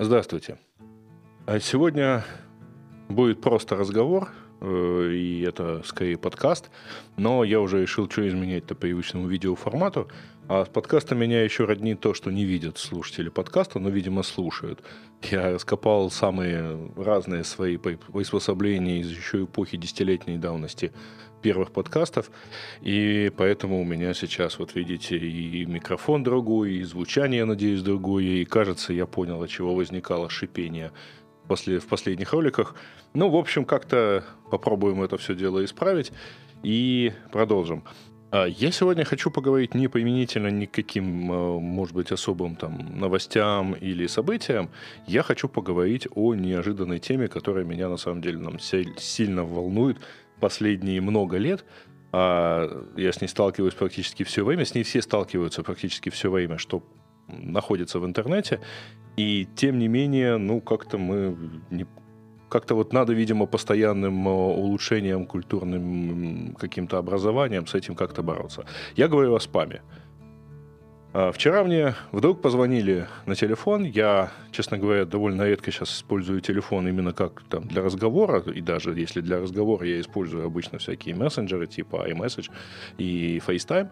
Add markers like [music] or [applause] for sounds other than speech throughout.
Здравствуйте. А Сегодня будет просто разговор, и это скорее подкаст, но я уже решил, что изменять-то привычному видеоформату. А с подкаста меня еще роднит то, что не видят слушатели подкаста, но, видимо, слушают. Я раскопал самые разные свои приспособления из еще эпохи десятилетней давности первых подкастов, и поэтому у меня сейчас, вот видите, и микрофон другой, и звучание, надеюсь, другое, и кажется, я понял, от чего возникало шипение после, в последних роликах. Ну, в общем, как-то попробуем это все дело исправить и продолжим. А, я сегодня хочу поговорить не поименительно никаким, а, может быть, особым там новостям или событиям. Я хочу поговорить о неожиданной теме, которая меня на самом деле нам сильно волнует последние много лет. А, я с ней сталкиваюсь практически все время, с ней все сталкиваются практически все время, что находится в интернете. И тем не менее, ну, как-то мы не, как-то вот надо, видимо, постоянным э, улучшением, культурным каким-то образованием с этим как-то бороться. Я говорю о спаме. А, вчера мне вдруг позвонили на телефон. Я, честно говоря, довольно редко сейчас использую телефон именно как там, для разговора. И даже если для разговора я использую обычно всякие мессенджеры типа iMessage и FaceTime.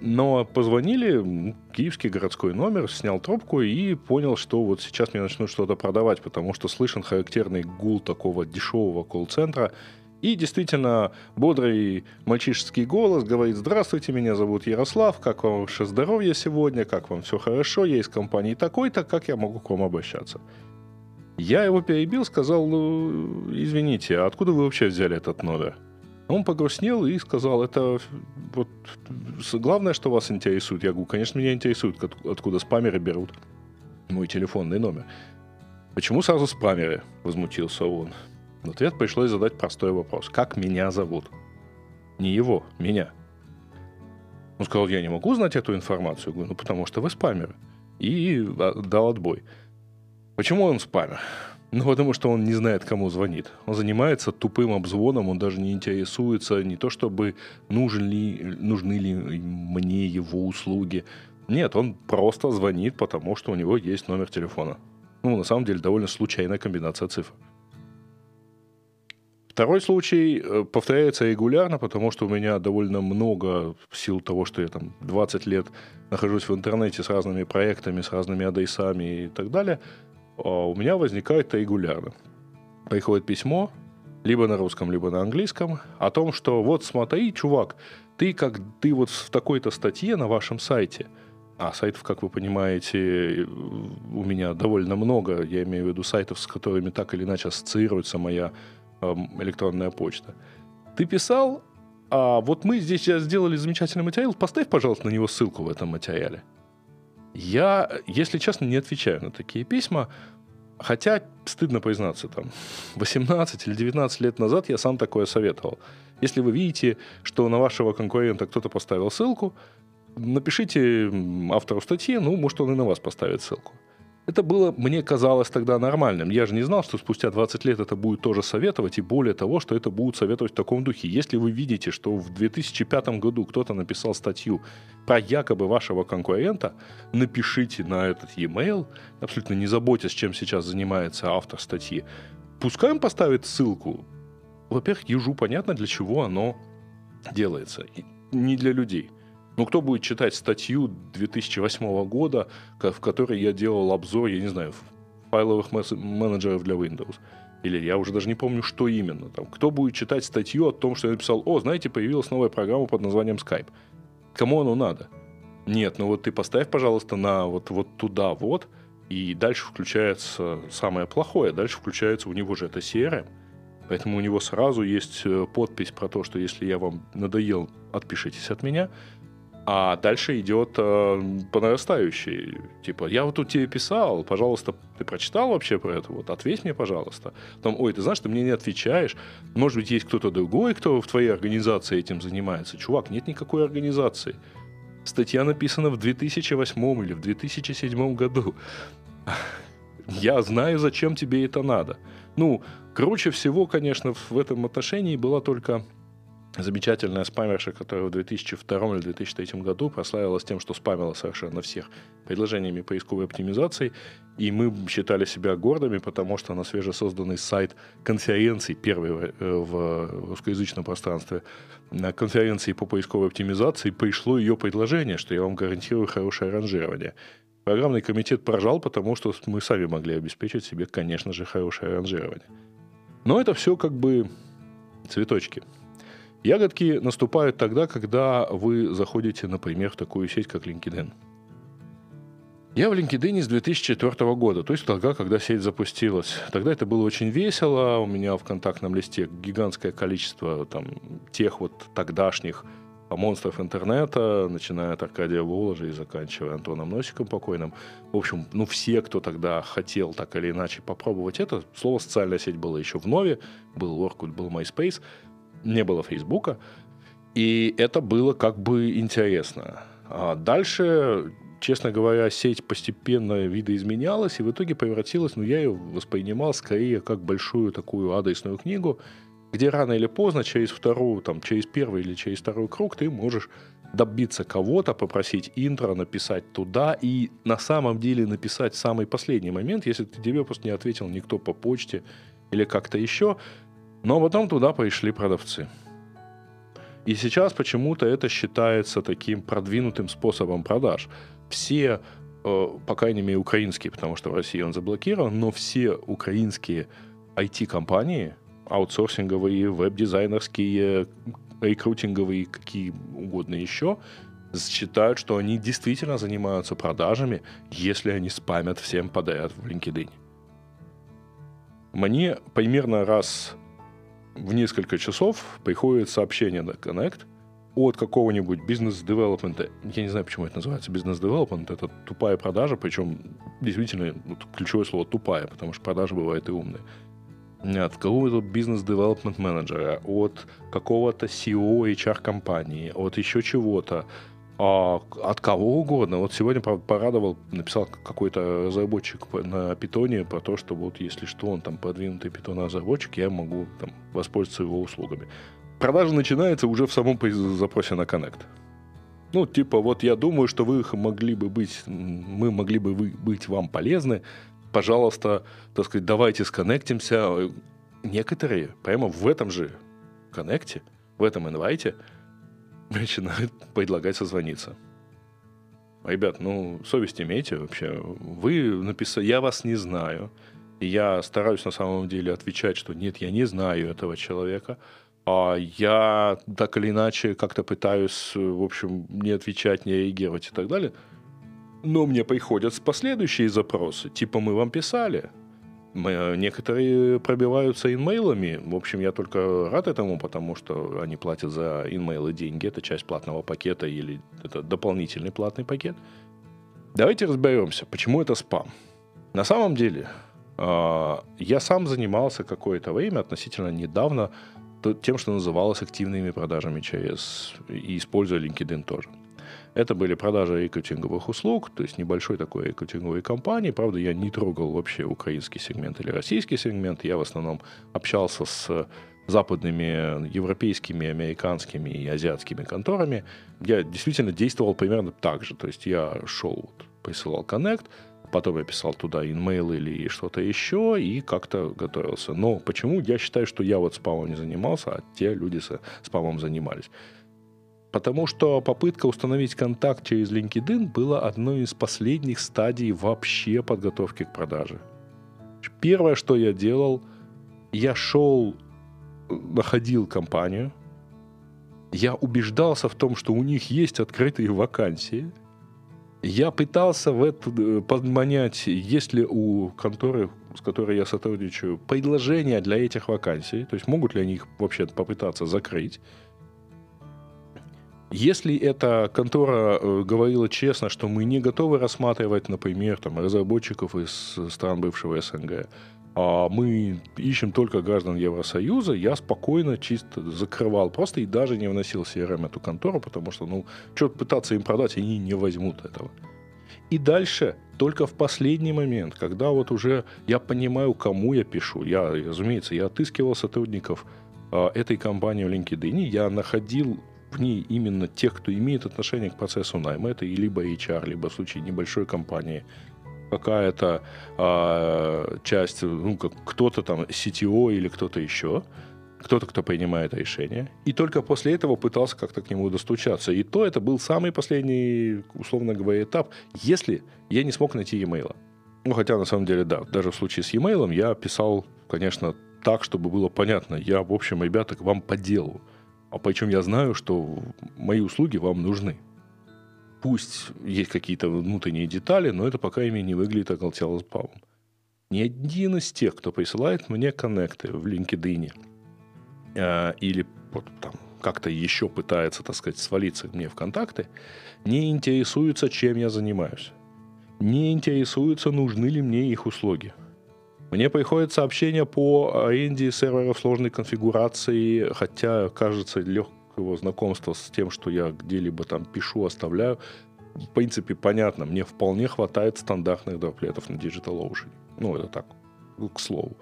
Но позвонили, киевский городской номер, снял трубку и понял, что вот сейчас мне начнут что-то продавать, потому что слышен характерный гул такого дешевого колл-центра. И действительно, бодрый мальчишеский голос говорит, здравствуйте, меня зовут Ярослав, как вам ваше здоровье сегодня, как вам все хорошо, я из компании такой-то, как я могу к вам обращаться? Я его перебил, сказал, ну, извините, а откуда вы вообще взяли этот номер? Он погрустнел и сказал, это вот главное, что вас интересует. Я говорю, конечно, меня интересует, откуда спамеры берут мой телефонный номер. Почему сразу спамеры? Возмутился он. В ответ пришлось задать простой вопрос. Как меня зовут? Не его, меня. Он сказал, я не могу знать эту информацию. Говорю, ну потому что вы спамер. И а, дал отбой. Почему он спамер? Ну, потому что он не знает, кому звонит. Он занимается тупым обзвоном, он даже не интересуется не то, чтобы нужен ли, нужны ли мне его услуги. Нет, он просто звонит, потому что у него есть номер телефона. Ну, на самом деле, довольно случайная комбинация цифр. Второй случай э, повторяется регулярно, потому что у меня довольно много в силу того, что я там 20 лет нахожусь в интернете с разными проектами, с разными адресами и так далее – у меня возникает регулярно. Приходит письмо, либо на русском, либо на английском, о том, что вот смотри, чувак, ты как ты вот в такой-то статье на вашем сайте, а сайтов, как вы понимаете, у меня довольно много, я имею в виду сайтов, с которыми так или иначе ассоциируется моя э, электронная почта. Ты писал, а вот мы здесь сделали замечательный материал, поставь, пожалуйста, на него ссылку в этом материале. Я, если честно, не отвечаю на такие письма, хотя, стыдно признаться, там, 18 или 19 лет назад я сам такое советовал. Если вы видите, что на вашего конкурента кто-то поставил ссылку, напишите автору статьи, ну, может, он и на вас поставит ссылку. Это было, мне казалось тогда нормальным. Я же не знал, что спустя 20 лет это будет тоже советовать, и более того, что это будут советовать в таком духе. Если вы видите, что в 2005 году кто-то написал статью про якобы вашего конкурента, напишите на этот e-mail, абсолютно не заботясь, чем сейчас занимается автор статьи. Пускай он поставит ссылку. Во-первых, ежу понятно, для чего оно делается. И не для людей. Ну, кто будет читать статью 2008 года, в которой я делал обзор, я не знаю, файловых менеджеров для Windows? Или я уже даже не помню, что именно. Там, кто будет читать статью о том, что я написал, о, знаете, появилась новая программа под названием Skype. Кому оно надо? Нет, ну вот ты поставь, пожалуйста, на вот, вот туда вот, и дальше включается самое плохое. Дальше включается у него же это CRM. Поэтому у него сразу есть э, подпись про то, что если я вам надоел, отпишитесь от меня. А дальше идет э, по нарастающей. Типа, я вот тут тебе писал, пожалуйста, ты прочитал вообще про это? Вот, ответь мне, пожалуйста. Там, ой, ты знаешь, ты мне не отвечаешь. Может быть, есть кто-то другой, кто в твоей организации этим занимается. Чувак, нет никакой организации. Статья написана в 2008 или в 2007 году. Я знаю, зачем тебе это надо. Ну, круче всего, конечно, в этом отношении была только замечательная спамерша, которая в 2002 или 2003 году прославилась тем, что спамила совершенно всех предложениями поисковой оптимизации. И мы считали себя гордыми, потому что на свежесозданный сайт конференции, первый в э, русскоязычном пространстве, на конференции по поисковой оптимизации пришло ее предложение, что я вам гарантирую хорошее ранжирование. Программный комитет прожал, потому что мы сами могли обеспечить себе, конечно же, хорошее ранжирование. Но это все как бы цветочки. Ягодки наступают тогда, когда вы заходите, например, в такую сеть, как LinkedIn. Я в LinkedIn с 2004 года, то есть тогда, когда сеть запустилась. Тогда это было очень весело. У меня в контактном листе гигантское количество там, тех вот тогдашних монстров интернета, начиная от Аркадия Воложа и заканчивая Антоном Носиком покойным. В общем, ну все, кто тогда хотел так или иначе попробовать это, слово «социальная сеть» было еще в нове, был Orkut, был MySpace – не было Фейсбука, и это было как бы интересно. А дальше, честно говоря, сеть постепенно видоизменялась и в итоге превратилась, ну, я ее воспринимал скорее как большую такую адресную книгу, где рано или поздно через вторую, там, через первый или через второй круг ты можешь добиться кого-то, попросить интро, написать туда и на самом деле написать самый последний момент, если тебе просто не ответил никто по почте или как-то еще, но потом туда пришли продавцы. И сейчас почему-то это считается таким продвинутым способом продаж. Все, э, по крайней мере, украинские, потому что в России он заблокирован, но все украинские IT-компании, аутсорсинговые, веб-дизайнерские, рекрутинговые, какие угодно еще, считают, что они действительно занимаются продажами, если они спамят всем подряд в LinkedIn. Мне примерно раз в несколько часов приходит сообщение на Connect от какого-нибудь бизнес-девелопмента. Я не знаю, почему это называется бизнес-девелопмент. Это тупая продажа, причем действительно вот, ключевое слово тупая, потому что продажа бывает и умная. От какого-то бизнес-девелопмент менеджера, от какого-то CEO HR-компании, от еще чего-то а, от кого угодно. Вот сегодня порадовал, написал какой-то разработчик на питоне про то, что вот если что, он там продвинутый питон-разработчик, я могу там воспользоваться его услугами. Продажа начинается уже в самом запросе на Connect. Ну, типа, вот я думаю, что вы могли бы быть, мы могли бы быть вам полезны. Пожалуйста, так сказать, давайте сконнектимся. Некоторые прямо в этом же коннекте, в этом инвайте – [laughs] начинают предлагать созвониться. Ребят, ну, совесть имейте вообще. Вы написали, я вас не знаю. И я стараюсь на самом деле отвечать, что нет, я не знаю этого человека. А я так или иначе как-то пытаюсь, в общем, не отвечать, не реагировать и так далее. Но мне приходят последующие запросы. Типа, мы вам писали. Э, некоторые пробиваются инмейлами. В общем, я только рад этому, потому что они платят за инмейлы деньги. Это часть платного пакета или это дополнительный платный пакет. Давайте разберемся, почему это спам. На самом деле, а, я сам занимался какое-то время, относительно недавно, тем, что называлось активными продажами через и используя LinkedIn тоже. Это были продажи рекрутинговых услуг, то есть небольшой такой рекрутинговой компании. Правда, я не трогал вообще украинский сегмент или российский сегмент. Я в основном общался с западными, европейскими, американскими и азиатскими конторами. Я действительно действовал примерно так же. То есть я шел, присылал коннект, потом я писал туда инмейл или что-то еще и как-то готовился. Но почему я считаю, что я вот спамом не занимался, а те люди с спамом занимались? Потому что попытка установить контакт через LinkedIn была одной из последних стадий вообще подготовки к продаже. Первое, что я делал, я шел, находил компанию, я убеждался в том, что у них есть открытые вакансии. Я пытался в это э, подманять, есть ли у конторы, с которой я сотрудничаю, предложения для этих вакансий, то есть могут ли они их вообще попытаться закрыть. Если эта контора э, говорила честно, что мы не готовы рассматривать, например, там, разработчиков из стран бывшего СНГ, а мы ищем только граждан Евросоюза, я спокойно чисто закрывал просто и даже не вносил CRM эту контору, потому что, ну, что пытаться им продать, они не возьмут этого. И дальше, только в последний момент, когда вот уже я понимаю, кому я пишу, я, разумеется, я отыскивал сотрудников э, этой компании в LinkedIn я находил ней именно тех, кто имеет отношение к процессу найма. Это либо HR, либо в случае небольшой компании какая-то э, часть, ну, как кто-то там CTO или кто-то еще, кто-то, кто принимает решение. И только после этого пытался как-то к нему достучаться. И то это был самый последний, условно говоря, этап, если я не смог найти e-mail. Ну, хотя, на самом деле, да, даже в случае с e-mail я писал, конечно, так, чтобы было понятно. Я, в общем, ребята, к вам по делу. А причем я знаю, что мои услуги вам нужны. Пусть есть какие-то внутренние детали, но это пока ими не выглядит оголтело спамом. Ни один из тех, кто присылает мне коннекты в LinkedIn э, или вот там как-то еще пытается, так сказать, свалиться мне в контакты, не интересуется, чем я занимаюсь. Не интересуется, нужны ли мне их услуги. Мне приходят сообщения по аренде серверов сложной конфигурации, хотя, кажется, легкого знакомства с тем, что я где-либо там пишу, оставляю, в принципе, понятно. Мне вполне хватает стандартных дроплетов на DigitalOcean. Ну, это так, к слову.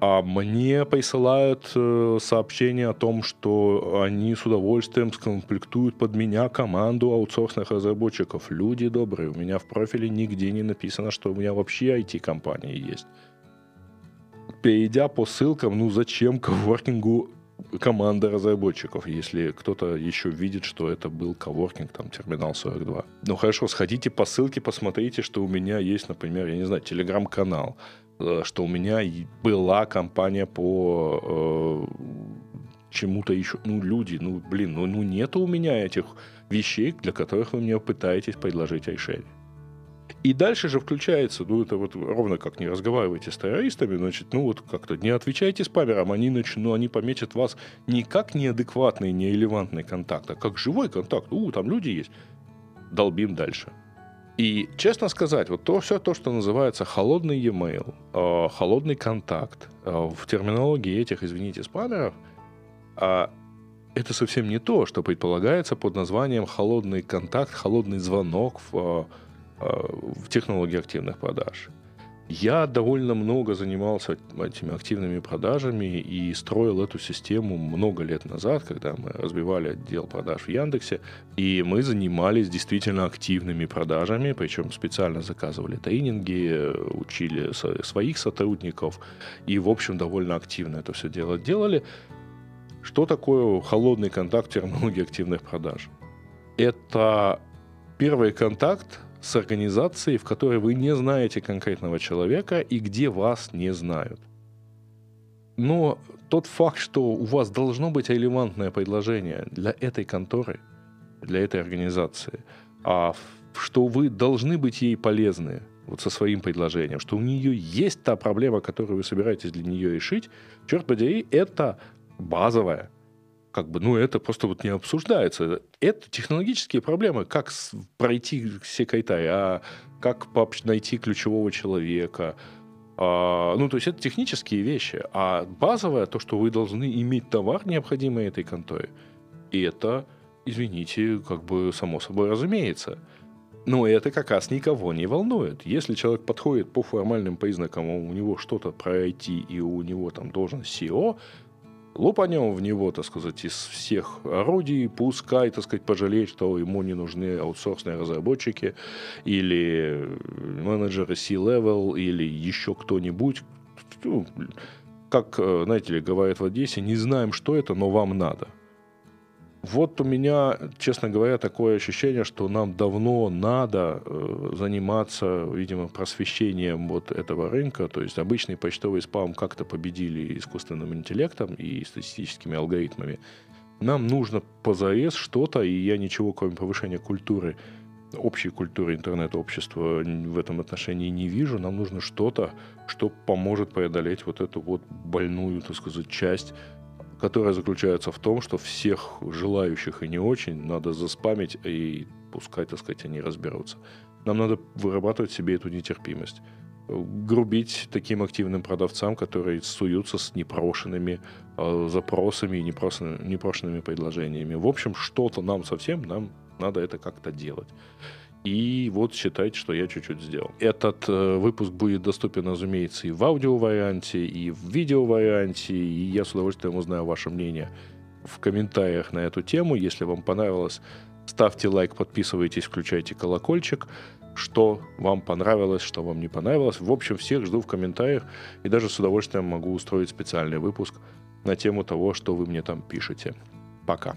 А мне присылают э, сообщение о том, что они с удовольствием скомплектуют под меня команду аутсорсных разработчиков. Люди добрые, у меня в профиле нигде не написано, что у меня вообще IT-компания есть. Перейдя по ссылкам, ну зачем коворкингу команда разработчиков, если кто-то еще видит, что это был коворкинг, там, Терминал 42. Ну хорошо, сходите по ссылке, посмотрите, что у меня есть, например, я не знаю, телеграм-канал, что у меня была компания по э, чему-то еще. Ну, люди, ну, блин, ну, ну нету у меня этих вещей, для которых вы мне пытаетесь предложить решение. И дальше же включается, ну, это вот ровно как не разговаривайте с террористами, значит, ну, вот как-то не отвечайте спамерам, они, начнут, ну, они пометят вас не как неадекватный, нерелевантный контакт, а как живой контакт. У, там люди есть. Долбим дальше. И, честно сказать, вот то, все то, что называется холодный e-mail, э, холодный контакт, э, в терминологии этих, извините, спамеров, э, это совсем не то, что предполагается под названием холодный контакт, холодный звонок в, э, в технологии активных продаж. Я довольно много занимался этими активными продажами и строил эту систему много лет назад, когда мы разбивали отдел продаж в Яндексе, и мы занимались действительно активными продажами, причем специально заказывали тренинги, учили своих сотрудников и, в общем, довольно активно это все дело делали. Что такое холодный контакт терминологии активных продаж? Это первый контакт с организацией, в которой вы не знаете конкретного человека и где вас не знают. Но тот факт, что у вас должно быть релевантное предложение для этой конторы, для этой организации, а что вы должны быть ей полезны вот со своим предложением, что у нее есть та проблема, которую вы собираетесь для нее решить, черт подери, это базовая как бы, ну, это просто вот не обсуждается. Это технологические проблемы, как пройти все кайтай, а как найти ключевого человека. А, ну, то есть это технические вещи. А базовое, то, что вы должны иметь товар, необходимый этой конторе, и это, извините, как бы само собой разумеется. Но это как раз никого не волнует. Если человек подходит по формальным признакам, у него что-то про IT, и у него там должен SEO, лупанем в него, так сказать, из всех орудий, пускай, так сказать, пожалеет, что ему не нужны аутсорсные разработчики или менеджеры C-level или еще кто-нибудь. Ну, как, э, знаете ли, говорят в Одессе, не знаем, что это, но вам надо. Вот у меня, честно говоря, такое ощущение, что нам давно надо э, заниматься, видимо, просвещением вот этого рынка. То есть обычный почтовый спам как-то победили искусственным интеллектом и статистическими алгоритмами. Нам нужно позарез что-то, и я ничего, кроме повышения культуры, общей культуры интернет-общества в этом отношении не вижу. Нам нужно что-то, что поможет преодолеть вот эту вот больную, так сказать, часть которая заключается в том, что всех желающих и не очень надо заспамить и пускай, так сказать, они разберутся. Нам надо вырабатывать себе эту нетерпимость. Грубить таким активным продавцам, которые суются с непрошенными э, запросами и непрошенными, непрошенными предложениями. В общем, что-то нам совсем, нам надо это как-то делать. И вот считайте, что я чуть-чуть сделал. Этот э, выпуск будет доступен, разумеется, и в аудио-варианте, и в видео-варианте, и я с удовольствием узнаю ваше мнение в комментариях на эту тему. Если вам понравилось, ставьте лайк, подписывайтесь, включайте колокольчик что вам понравилось, что вам не понравилось. В общем, всех жду в комментариях и даже с удовольствием могу устроить специальный выпуск на тему того, что вы мне там пишете. Пока.